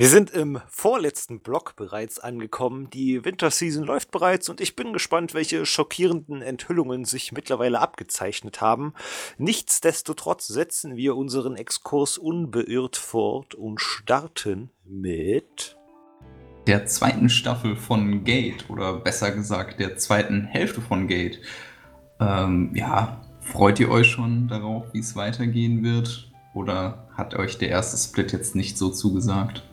Wir sind im vorletzten Block bereits angekommen. Die Winterseason läuft bereits und ich bin gespannt, welche schockierenden Enthüllungen sich mittlerweile abgezeichnet haben. Nichtsdestotrotz setzen wir unseren Exkurs unbeirrt fort und starten mit der zweiten Staffel von Gate oder besser gesagt der zweiten Hälfte von Gate. Ähm, ja, freut ihr euch schon darauf, wie es weitergehen wird? Oder hat euch der erste Split jetzt nicht so zugesagt?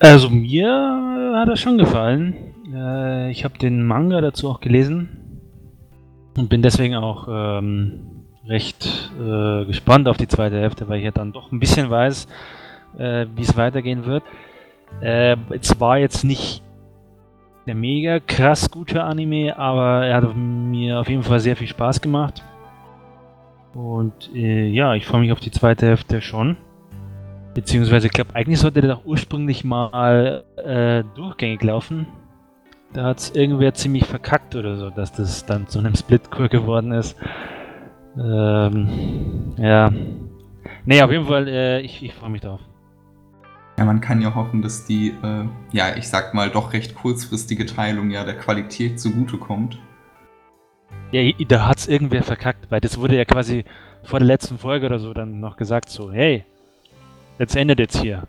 Also mir hat das schon gefallen. Äh, ich habe den Manga dazu auch gelesen und bin deswegen auch ähm, recht äh, gespannt auf die zweite Hälfte, weil ich ja dann doch ein bisschen weiß, äh, wie es weitergehen wird. Äh, es war jetzt nicht der mega krass gute Anime, aber er hat mir auf jeden Fall sehr viel Spaß gemacht. Und äh, ja, ich freue mich auf die zweite Hälfte schon. Beziehungsweise, ich glaube, eigentlich sollte der doch ursprünglich mal äh, durchgängig laufen. Da hat es irgendwer ziemlich verkackt oder so, dass das dann zu einem Splitcore geworden ist. Ähm, ja. Nee, auf jeden Fall, äh, ich, ich freue mich drauf. Ja, man kann ja hoffen, dass die, äh, ja, ich sag mal, doch recht kurzfristige Teilung ja der Qualität zugutekommt. Ja, da hat es irgendwer verkackt, weil das wurde ja quasi vor der letzten Folge oder so dann noch gesagt, so, hey, jetzt endet jetzt hier.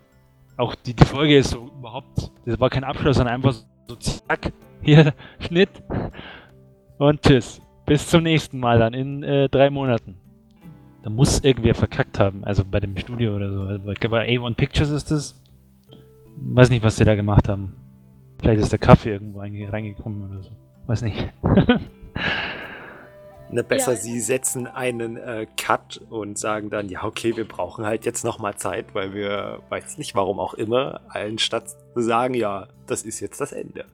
Auch die, die Folge ist so überhaupt, das war kein Abschluss, sondern einfach so zack, hier, Schnitt und tschüss. Bis zum nächsten Mal dann in äh, drei Monaten. Da muss irgendwer verkackt haben, also bei dem Studio oder so. Also, bei A1 Pictures ist das. Weiß nicht, was sie da gemacht haben. Vielleicht ist der Kaffee irgendwo reingekommen oder so. Weiß nicht. Ne, besser, ja. sie setzen einen äh, Cut und sagen dann, ja, okay, wir brauchen halt jetzt nochmal Zeit, weil wir, weiß nicht warum auch immer, allen statt zu sagen, ja, das ist jetzt das Ende.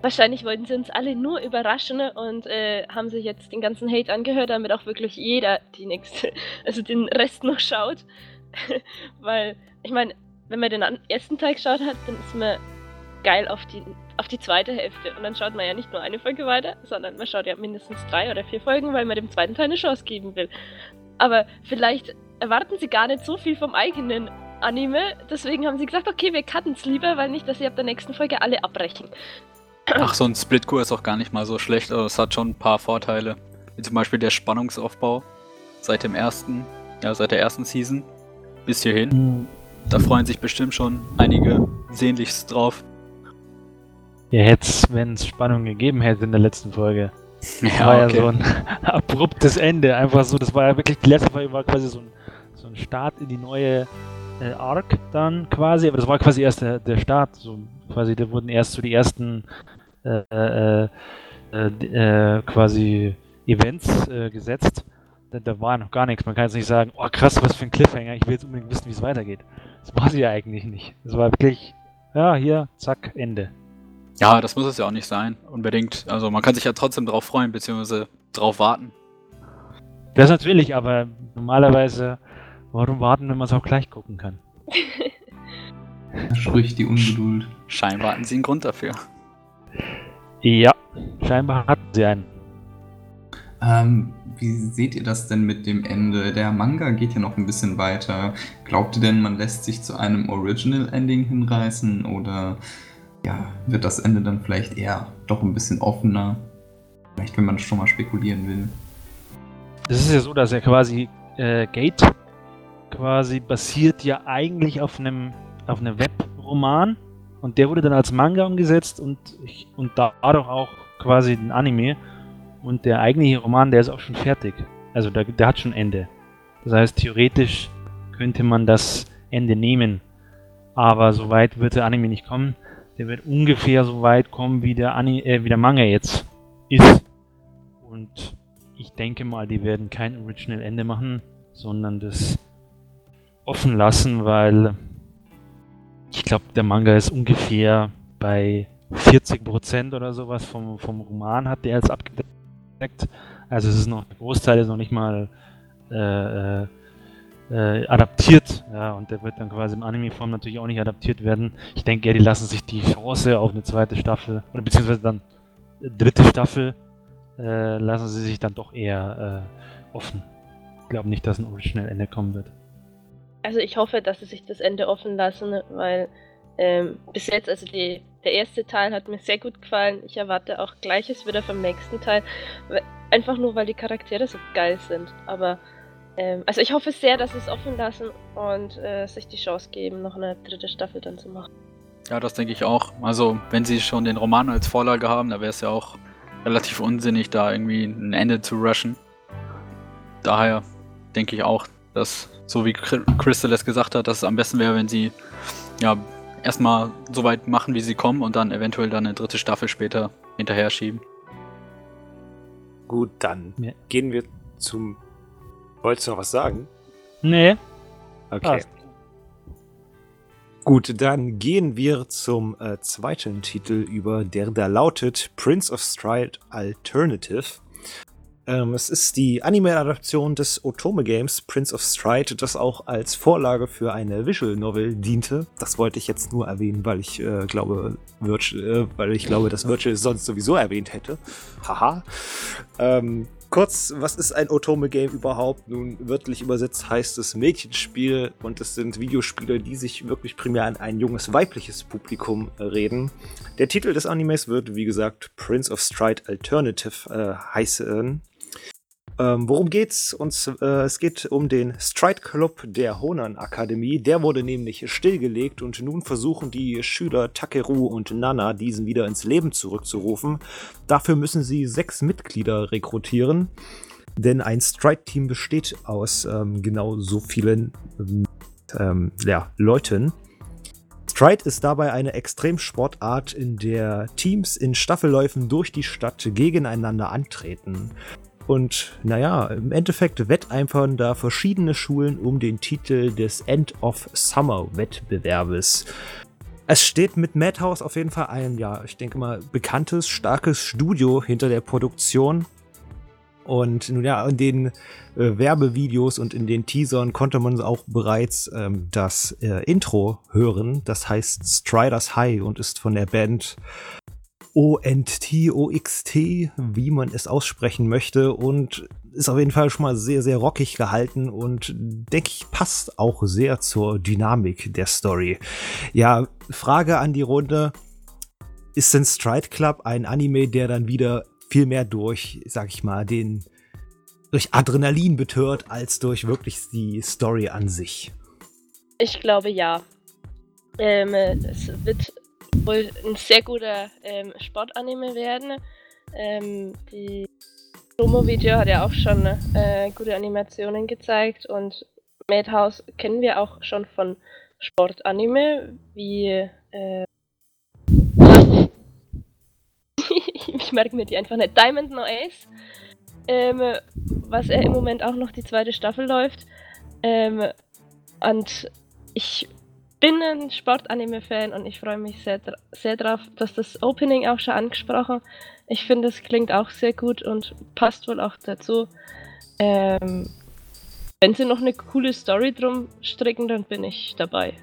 Wahrscheinlich wollten sie uns alle nur überraschen und äh, haben sich jetzt den ganzen Hate angehört, damit auch wirklich jeder die nächste, also den Rest noch schaut. weil, ich meine, wenn man den ersten Teil geschaut hat, dann ist man geil auf die, auf die zweite Hälfte. Und dann schaut man ja nicht nur eine Folge weiter, sondern man schaut ja mindestens drei oder vier Folgen, weil man dem zweiten Teil eine Chance geben will. Aber vielleicht erwarten sie gar nicht so viel vom eigenen Anime. Deswegen haben sie gesagt, okay, wir cutten es lieber, weil nicht, dass sie ab der nächsten Folge alle abbrechen. Ach, so ein Splitcore ist auch gar nicht mal so schlecht, aber es hat schon ein paar Vorteile. Wie zum Beispiel der Spannungsaufbau seit dem ersten, ja, seit der ersten Season bis hierhin. Mhm. Da freuen sich bestimmt schon einige sehnlichst drauf. Ja, hätte wenn es Spannung gegeben hätte in der letzten Folge. Das ja, war okay. ja so ein abruptes Ende. Einfach so, das war ja wirklich, die letzte Folge war quasi so ein, so ein Start in die neue äh, Arc dann quasi, aber das war quasi erst der, der Start. So quasi, da wurden erst so die ersten äh, äh, äh, äh quasi Events äh, gesetzt. Da, da, war noch gar nichts. Man kann jetzt nicht sagen, oh krass, was für ein Cliffhanger, ich will jetzt unbedingt wissen, wie es weitergeht. Das war sie ja eigentlich nicht. Es war wirklich, ja, hier, zack, Ende. Ja, das muss es ja auch nicht sein, unbedingt. Also man kann sich ja trotzdem drauf freuen, beziehungsweise drauf warten. Das natürlich, aber normalerweise, warum warten, wenn man es auch gleich gucken kann? da spricht die Ungeduld. Scheinbar hatten sie einen Grund dafür. Ja, scheinbar hatten sie einen. Ähm, wie seht ihr das denn mit dem Ende? Der Manga geht ja noch ein bisschen weiter. Glaubt ihr denn, man lässt sich zu einem Original Ending hinreißen oder ja, wird das Ende dann vielleicht eher doch ein bisschen offener. Vielleicht, wenn man schon mal spekulieren will. Das ist ja so, dass er quasi äh, Gate quasi basiert ja eigentlich auf einem auf einem Webroman und der wurde dann als Manga umgesetzt und und dadurch auch quasi ein Anime und der eigentliche Roman, der ist auch schon fertig. Also der, der hat schon Ende. Das heißt, theoretisch könnte man das Ende nehmen, aber so weit wird der Anime nicht kommen der wird ungefähr so weit kommen, wie der, Ani äh, wie der Manga jetzt ist. Und ich denke mal, die werden kein Original Ende machen, sondern das offen lassen, weil ich glaube, der Manga ist ungefähr bei 40% oder sowas vom, vom Roman hat der jetzt abgedeckt. Also es ist noch, der Großteil ist noch nicht mal äh, äh adaptiert. Ja, und der wird dann quasi im Anime-Form natürlich auch nicht adaptiert werden. Ich denke ja, die lassen sich die Chance auf eine zweite Staffel, oder beziehungsweise dann dritte Staffel, äh, lassen sie sich dann doch eher äh, offen. Ich glaube nicht, dass ein Original-Ende kommen wird. also ich hoffe, dass sie sich das Ende offen lassen, weil ähm, bis jetzt, also die, der erste Teil hat mir sehr gut gefallen. Ich erwarte auch Gleiches wieder vom nächsten Teil. Einfach nur, weil die Charaktere so geil sind. Aber, ähm, also ich hoffe sehr, dass sie es offen lassen und äh, sich die Chance geben, noch eine dritte Staffel dann zu machen. Ja, das denke ich auch. Also, wenn sie schon den Roman als Vorlage haben, da wäre es ja auch relativ unsinnig, da irgendwie ein Ende zu rushen. Daher denke ich auch, dass, so wie Crystal es gesagt hat, dass es am besten wäre, wenn sie ja erstmal so weit machen, wie sie kommen und dann eventuell dann eine dritte Staffel später hinterher schieben. Gut, dann ja. gehen wir zum. Wolltest du noch was sagen? Nee. Okay. Passt. Gut, dann gehen wir zum äh, zweiten Titel über, der da lautet Prince of Stride Alternative. Ähm, es ist die Anime-Adaption des Otome-Games Prince of Stride, das auch als Vorlage für eine Visual Novel diente. Das wollte ich jetzt nur erwähnen, weil ich äh, glaube, Virtual, äh, weil ich glaube, dass Virtual es sonst sowieso erwähnt hätte. Haha. Ähm, Kurz, was ist ein Otome-Game überhaupt? Nun, wörtlich übersetzt heißt es Mädchenspiel und es sind Videospiele, die sich wirklich primär an ein junges weibliches Publikum äh, reden. Der Titel des Animes wird, wie gesagt, Prince of Stride Alternative äh, heißen. Ähm, worum geht's? Uns, äh, es geht um den Stride Club der Honan Akademie. Der wurde nämlich stillgelegt und nun versuchen die Schüler Takeru und Nana diesen wieder ins Leben zurückzurufen. Dafür müssen sie sechs Mitglieder rekrutieren, denn ein Stride-Team besteht aus ähm, genau so vielen ähm, ja, Leuten. Stride ist dabei eine Extremsportart, in der Teams in Staffelläufen durch die Stadt gegeneinander antreten. Und naja, im Endeffekt wetteifern da verschiedene Schulen um den Titel des End of Summer Wettbewerbes. Es steht mit Madhouse auf jeden Fall ein, ja, ich denke mal, bekanntes, starkes Studio hinter der Produktion. Und nun ja, in den äh, Werbevideos und in den Teasern konnte man auch bereits ähm, das äh, Intro hören. Das heißt Striders High und ist von der Band O-N-T, O-X-T, wie man es aussprechen möchte und ist auf jeden Fall schon mal sehr, sehr rockig gehalten und denke ich passt auch sehr zur Dynamik der Story. Ja, Frage an die Runde. Ist denn Stride Club ein Anime, der dann wieder viel mehr durch, sag ich mal, den durch Adrenalin betört, als durch wirklich die Story an sich? Ich glaube ja. Ähm, es wird wohl ein sehr guter ähm, Sportanime werden. Ähm, die Promo-Video hat ja auch schon äh, gute Animationen gezeigt und Madhouse kennen wir auch schon von Sportanime, wie äh, ich merke mir die einfach nicht. Diamond No Ace, ähm, was er im Moment auch noch die zweite Staffel läuft. Ähm, und ich bin ein Sportanime-Fan und ich freue mich sehr, sehr drauf, dass das Opening auch schon angesprochen. Ich finde, es klingt auch sehr gut und passt wohl auch dazu. Ähm, wenn sie noch eine coole Story drum stricken, dann bin ich dabei.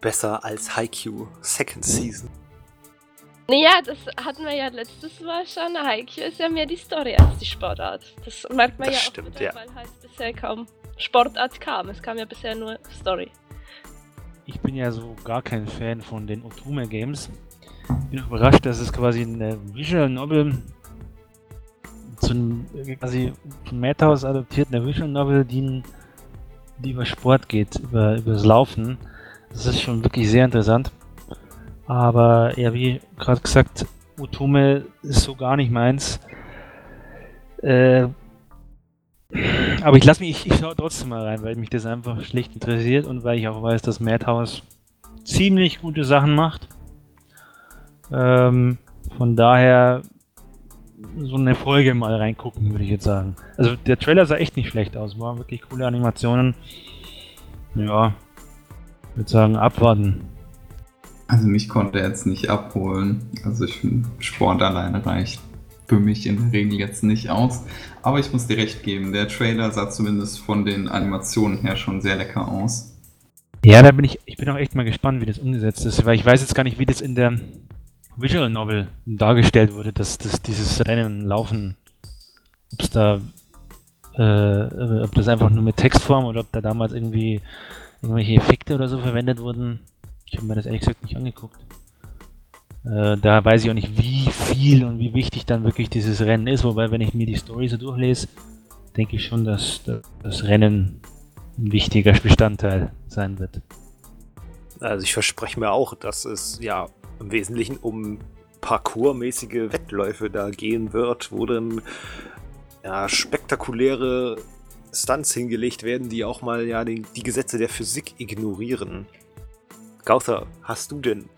Besser als Haikyuu Second Season. Naja, das hatten wir ja letztes Mal schon. Haikyuu ist ja mehr die Story als die Sportart. Das merkt man das ja stimmt, auch wieder, ja. weil halt bisher kaum Sportart kam. Es kam ja bisher nur Story ich bin ja so gar kein Fan von den Otome Games. Bin überrascht, dass es quasi eine Visual Novel zu quasi von Madhouse adaptiert, eine Visual Novel, die, die über Sport geht, über, über das Laufen. Das ist schon wirklich sehr interessant. Aber ja, wie gerade gesagt, Otome ist so gar nicht meins. Äh, aber ich lasse mich, ich, ich schaue trotzdem mal rein, weil mich das einfach schlicht interessiert und weil ich auch weiß, dass Madhouse ziemlich gute Sachen macht. Ähm, von daher so eine Folge mal reingucken, würde ich jetzt sagen. Also der Trailer sah echt nicht schlecht aus, waren wirklich coole Animationen. Ja, würde sagen, abwarten. Also mich konnte er jetzt nicht abholen. Also ich finde, Sport alleine reicht für mich in der Regel jetzt nicht aus. Aber ich muss dir recht geben, der Trailer sah zumindest von den Animationen her schon sehr lecker aus. Ja, da bin ich, ich bin auch echt mal gespannt, wie das umgesetzt ist, weil ich weiß jetzt gar nicht, wie das in der Visual Novel dargestellt wurde, dass, dass dieses Rennen, Laufen, ob es da äh, ob das einfach nur mit Textform oder ob da damals irgendwie irgendwelche Effekte oder so verwendet wurden. Ich habe mir das ehrlich gesagt nicht angeguckt. Äh, da weiß ich auch nicht, wie viel und wie wichtig dann wirklich dieses Rennen ist. Wobei, wenn ich mir die Story so durchlese, denke ich schon, dass das Rennen ein wichtiger Bestandteil sein wird. Also ich verspreche mir auch, dass es ja im Wesentlichen um parkourmäßige Wettläufe da gehen wird, wo dann ja, spektakuläre Stunts hingelegt werden, die auch mal ja die, die Gesetze der Physik ignorieren. Gauther, hast du denn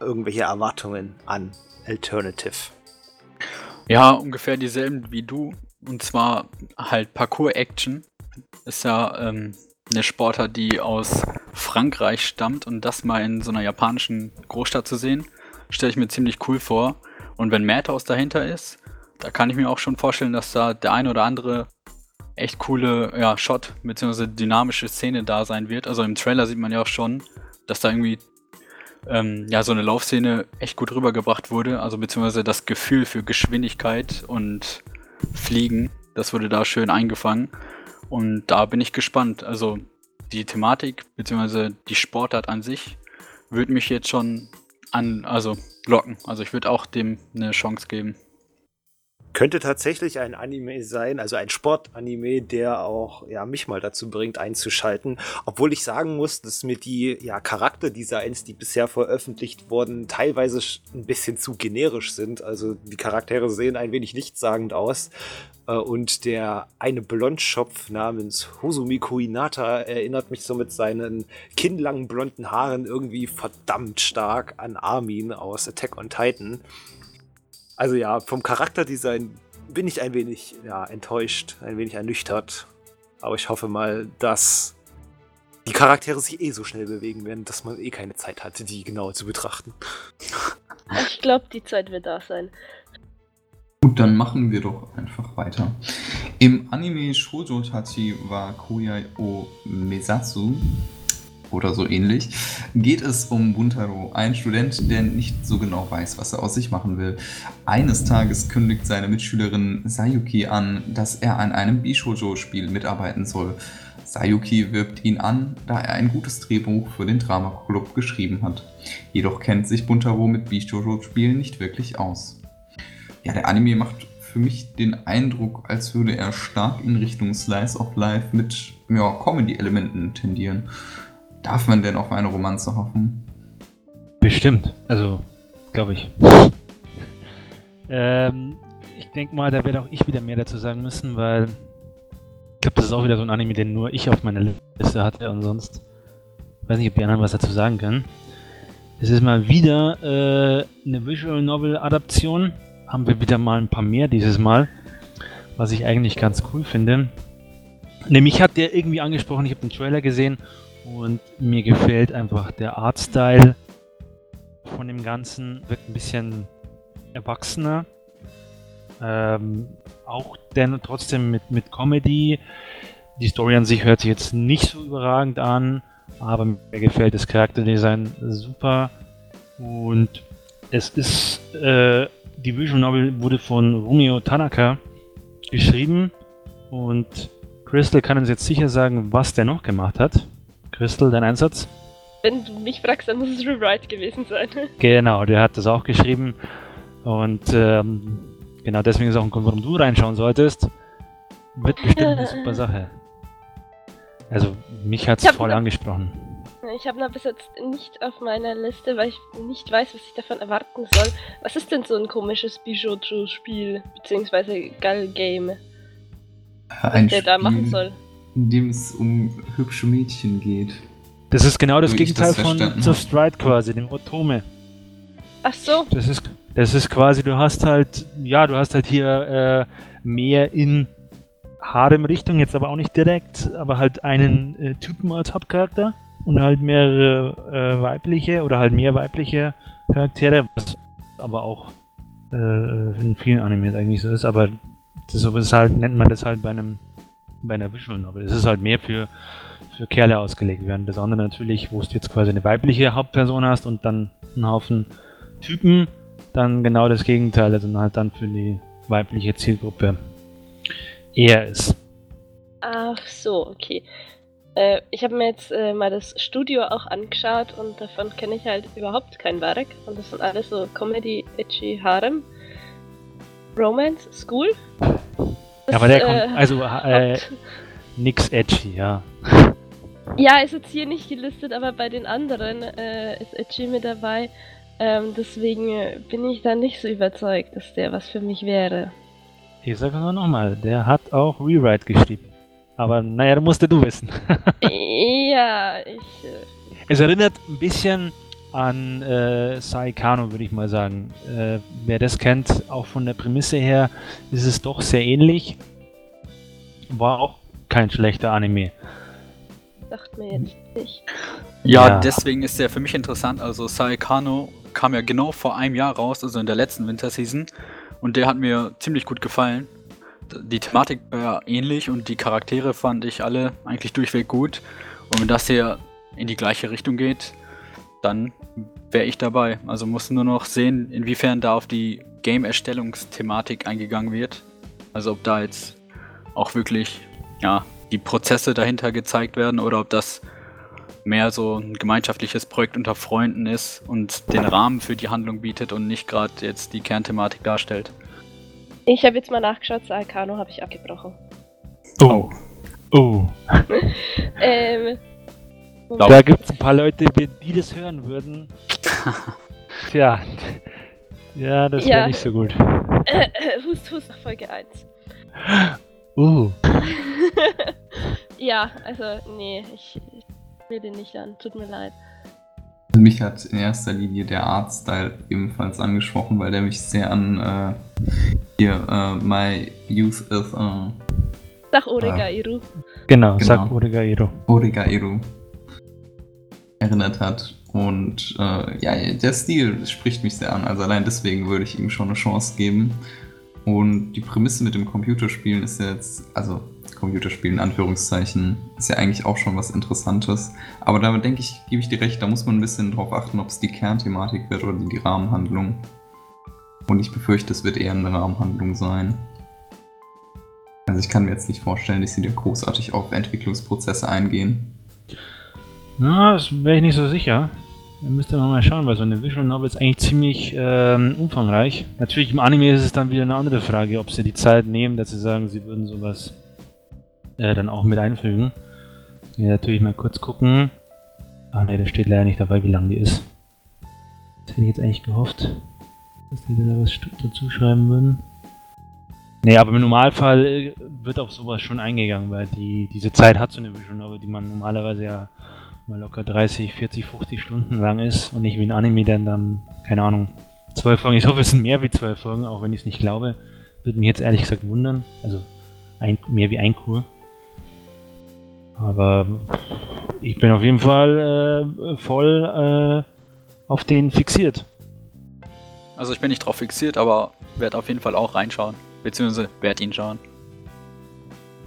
irgendwelche Erwartungen an Alternative? Ja, ungefähr dieselben wie du. Und zwar halt Parkour-Action. Ist ja ähm, eine Sportart, die aus Frankreich stammt und das mal in so einer japanischen Großstadt zu sehen, stelle ich mir ziemlich cool vor. Und wenn Madhouse dahinter ist, da kann ich mir auch schon vorstellen, dass da der ein oder andere echt coole ja, Shot bzw. dynamische Szene da sein wird. Also im Trailer sieht man ja auch schon, dass da irgendwie ähm, ja so eine Laufszene echt gut rübergebracht wurde. Also beziehungsweise das Gefühl für Geschwindigkeit und Fliegen, das wurde da schön eingefangen. Und da bin ich gespannt. Also die Thematik bzw. die Sportart an sich würde mich jetzt schon an, also locken. Also ich würde auch dem eine Chance geben. Könnte tatsächlich ein Anime sein, also ein Sportanime, der auch ja, mich mal dazu bringt, einzuschalten. Obwohl ich sagen muss, dass mir die ja, Charakterdesigns, die bisher veröffentlicht wurden, teilweise ein bisschen zu generisch sind. Also die Charaktere sehen ein wenig nichtssagend aus. Äh, und der eine Blondschopf namens Hosumiko Inata erinnert mich so mit seinen kinnlangen blonden Haaren irgendwie verdammt stark an Armin aus Attack on Titan. Also ja, vom Charakterdesign bin ich ein wenig ja, enttäuscht, ein wenig ernüchtert. Aber ich hoffe mal, dass die Charaktere sich eh so schnell bewegen werden, dass man eh keine Zeit hatte, die genauer zu betrachten. Ich glaube, die Zeit wird da sein. Gut, dann machen wir doch einfach weiter. Im Anime Shoujo Tachi wa Koyai o Mesatsu oder so ähnlich, geht es um Buntaro, ein Student, der nicht so genau weiß, was er aus sich machen will. Eines Tages kündigt seine Mitschülerin Sayuki an, dass er an einem Bishojo-Spiel mitarbeiten soll. Sayuki wirbt ihn an, da er ein gutes Drehbuch für den Drama Club geschrieben hat. Jedoch kennt sich Buntaro mit Bishojo-Spielen nicht wirklich aus. Ja, der Anime macht für mich den Eindruck, als würde er stark in Richtung Slice of Life mit ja, Comedy-Elementen tendieren. Darf man denn auf eine Romanze hoffen? Bestimmt. Also, glaube ich. ähm, ich denke mal, da werde auch ich wieder mehr dazu sagen müssen, weil ich glaube, das ist auch wieder so ein Anime, den nur ich auf meiner Liste hatte und sonst weiß nicht, ob die anderen was dazu sagen können. Es ist mal wieder äh, eine Visual Novel Adaption. Haben wir wieder mal ein paar mehr dieses Mal, was ich eigentlich ganz cool finde. Nämlich hat der irgendwie angesprochen, ich habe den Trailer gesehen und mir gefällt einfach der Artstyle von dem Ganzen, wirkt ein bisschen erwachsener. Ähm, auch denn trotzdem mit, mit Comedy. Die Story an sich hört sich jetzt nicht so überragend an, aber mir gefällt das Charakterdesign super. Und es ist, äh, die Visual Novel wurde von Rumio Tanaka geschrieben und Crystal kann uns jetzt sicher sagen, was der noch gemacht hat. Crystal, dein Einsatz? Wenn du mich fragst, dann muss es Rewrite gewesen sein. Genau, der hat das auch geschrieben. Und ähm, genau deswegen ist auch ein Grund, warum du reinschauen solltest. Wird bestimmt eine super Sache. Also, mich hat es voll noch, angesprochen. Ich habe noch bis jetzt nicht auf meiner Liste, weil ich nicht weiß, was ich davon erwarten soll. Was ist denn so ein komisches Bijou-Spiel, beziehungsweise Gull-Game? Was der da machen soll? In dem es um hübsche Mädchen geht. Das ist genau das Gegenteil das von The Stride quasi, dem Otome. Ach so. Das ist, das ist quasi, du hast halt, ja, du hast halt hier äh, mehr in Harem-Richtung, jetzt aber auch nicht direkt, aber halt einen äh, Typen als Hauptcharakter und halt mehrere äh, weibliche oder halt mehr weibliche Charaktere, was aber auch äh, in vielen Animes eigentlich so ist, aber das ist halt, nennt man das halt bei einem bei einer Visual Novel. Es ist halt mehr für, für Kerle ausgelegt, während das andere natürlich, wo du jetzt quasi eine weibliche Hauptperson hast und dann einen Haufen Typen, dann genau das Gegenteil, also halt dann für die weibliche Zielgruppe eher ist. Ach so, okay. Äh, ich habe mir jetzt äh, mal das Studio auch angeschaut und davon kenne ich halt überhaupt kein Werk. Und das sind alles so Comedy, Itchy, Harem, Romance, School. Ja, aber der Das, kommt, also äh, Haupt- nix edgy, ja. Ja, ist jetzt hier nicht gelistet, aber bei den anderen äh, ist Itchy mit dabei. Ähm, deswegen äh, bin ich da nicht so überzeugt, dass der was für mich wäre. Ich sag nur nochmal, der hat auch Rewrite geschrieben. Aber naja, da musst du wissen. ja, ich. Äh, Es erinnert ein bisschen an äh, Saikano, würde ich mal sagen. Äh, wer das kennt, auch von der Prämisse her, ist es doch sehr ähnlich. War auch kein schlechter Anime. dachte mir jetzt nicht. Ja, Ja. deswegen ist der für mich interessant. Also Saekano kam ja genau vor einem Jahr raus, also in der letzten Winterseason. Und der hat mir ziemlich gut gefallen. Die Thematik war ja ähnlich und die Charaktere fand ich alle eigentlich durchweg gut. Und wenn das hier in die gleiche Richtung geht, dann wäre ich dabei. Also muss nur noch sehen, inwiefern da auf die Game-Erstellungsthematik eingegangen wird. Also ob da jetzt auch wirklich ja, die Prozesse dahinter gezeigt werden oder ob das mehr so ein gemeinschaftliches Projekt unter Freunden ist und den Rahmen für die Handlung bietet und nicht gerade jetzt die Kernthematik darstellt. Ich habe jetzt mal nachgeschaut, Saikano habe ich abgebrochen. Oh. Oh. Ähm. Glaub- Da gibt es ein paar Leute, die die das hören würden. Tja. Ja, das wäre Ja. nicht so gut. Äh, hust, hust, Folge 1. Uh. ja, also, nee, ich, ich will den nicht an. Tut mir leid. Mich hat in erster Linie der Artstyle ebenfalls angesprochen, weil der mich sehr an äh, hier äh, My Youth is äh, Sag Orega Iru. Genau, Genau. sag Oregairo. Oregairo erinnert hat. Und äh, ja, der Stil spricht mich sehr an. Also allein deswegen würde ich ihm schon eine Chance geben. Und die Prämisse mit dem Computerspielen ist ja jetzt, also Computerspielen in Anführungszeichen, ist ja eigentlich auch schon was Interessantes. Aber da denke ich, gebe ich dir recht, da muss man ein bisschen drauf achten, ob es die Kernthematik wird oder die Rahmenhandlung. Und ich befürchte, es wird eher eine Rahmenhandlung sein. Also ich kann mir jetzt nicht vorstellen, dass sie da großartig auf Entwicklungsprozesse eingehen. Na, das wäre ich nicht so sicher. Da müsste man mal schauen, weil so eine Visual Novel ist eigentlich ziemlich ähm, umfangreich. Natürlich im Anime ist es dann wieder eine andere Frage, ob sie die Zeit nehmen, dass sie sagen, sie würden sowas äh, dann auch mit einfügen. Ja, natürlich mal kurz gucken. Ah ne, da steht leider nicht dabei, wie lang die ist. Das hätte ich jetzt eigentlich gehofft, dass die da was dazu schreiben würden. Nee, aber im Normalfall äh, wird auf sowas schon eingegangen, weil die, diese Zeit hat so eine Visual Novel, die man normalerweise ja mal locker 30, 40, 50 Stunden lang ist und nicht wie ein Anime, der dann, keine Ahnung, zwölf Folgen. Ich hoffe, es sind mehr wie zwölf Folgen, auch wenn ich es nicht glaube. Würde mich jetzt ehrlich gesagt wundern. Also ein, mehr wie ein Kur. Aber ich bin auf jeden Fall äh, voll äh, auf den fixiert. Also ich bin nicht drauf fixiert, aber werde auf jeden Fall auch reinschauen. Beziehungsweise werde ihn schauen.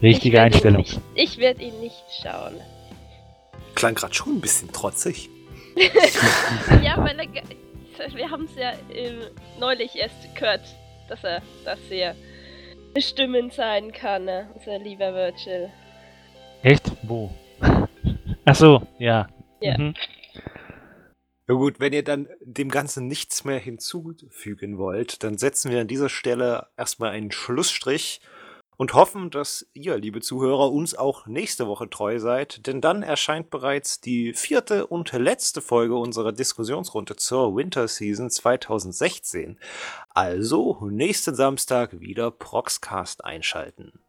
Richtige Ich Einstellung. Nicht, ich werde ihn nicht schauen. Klang gerade schon ein bisschen trotzig. ja, weil er, ge- wir haben es ja ähm, neulich erst gehört, dass er das sehr bestimmend sein kann, ne? unser lieber Virgil. Echt? Wo? Ach so, ja. Ja. Mhm. Ja gut, wenn ihr dann dem Ganzen nichts mehr hinzufügen wollt, dann setzen wir an dieser Stelle erstmal einen Schlussstrich und hoffen, dass ihr, liebe Zuhörer, uns auch nächste Woche treu seid, denn dann erscheint bereits die vierte und letzte Folge unserer Diskussionsrunde zur Winter Season 2016. Also nächsten Samstag wieder Proxcast einschalten.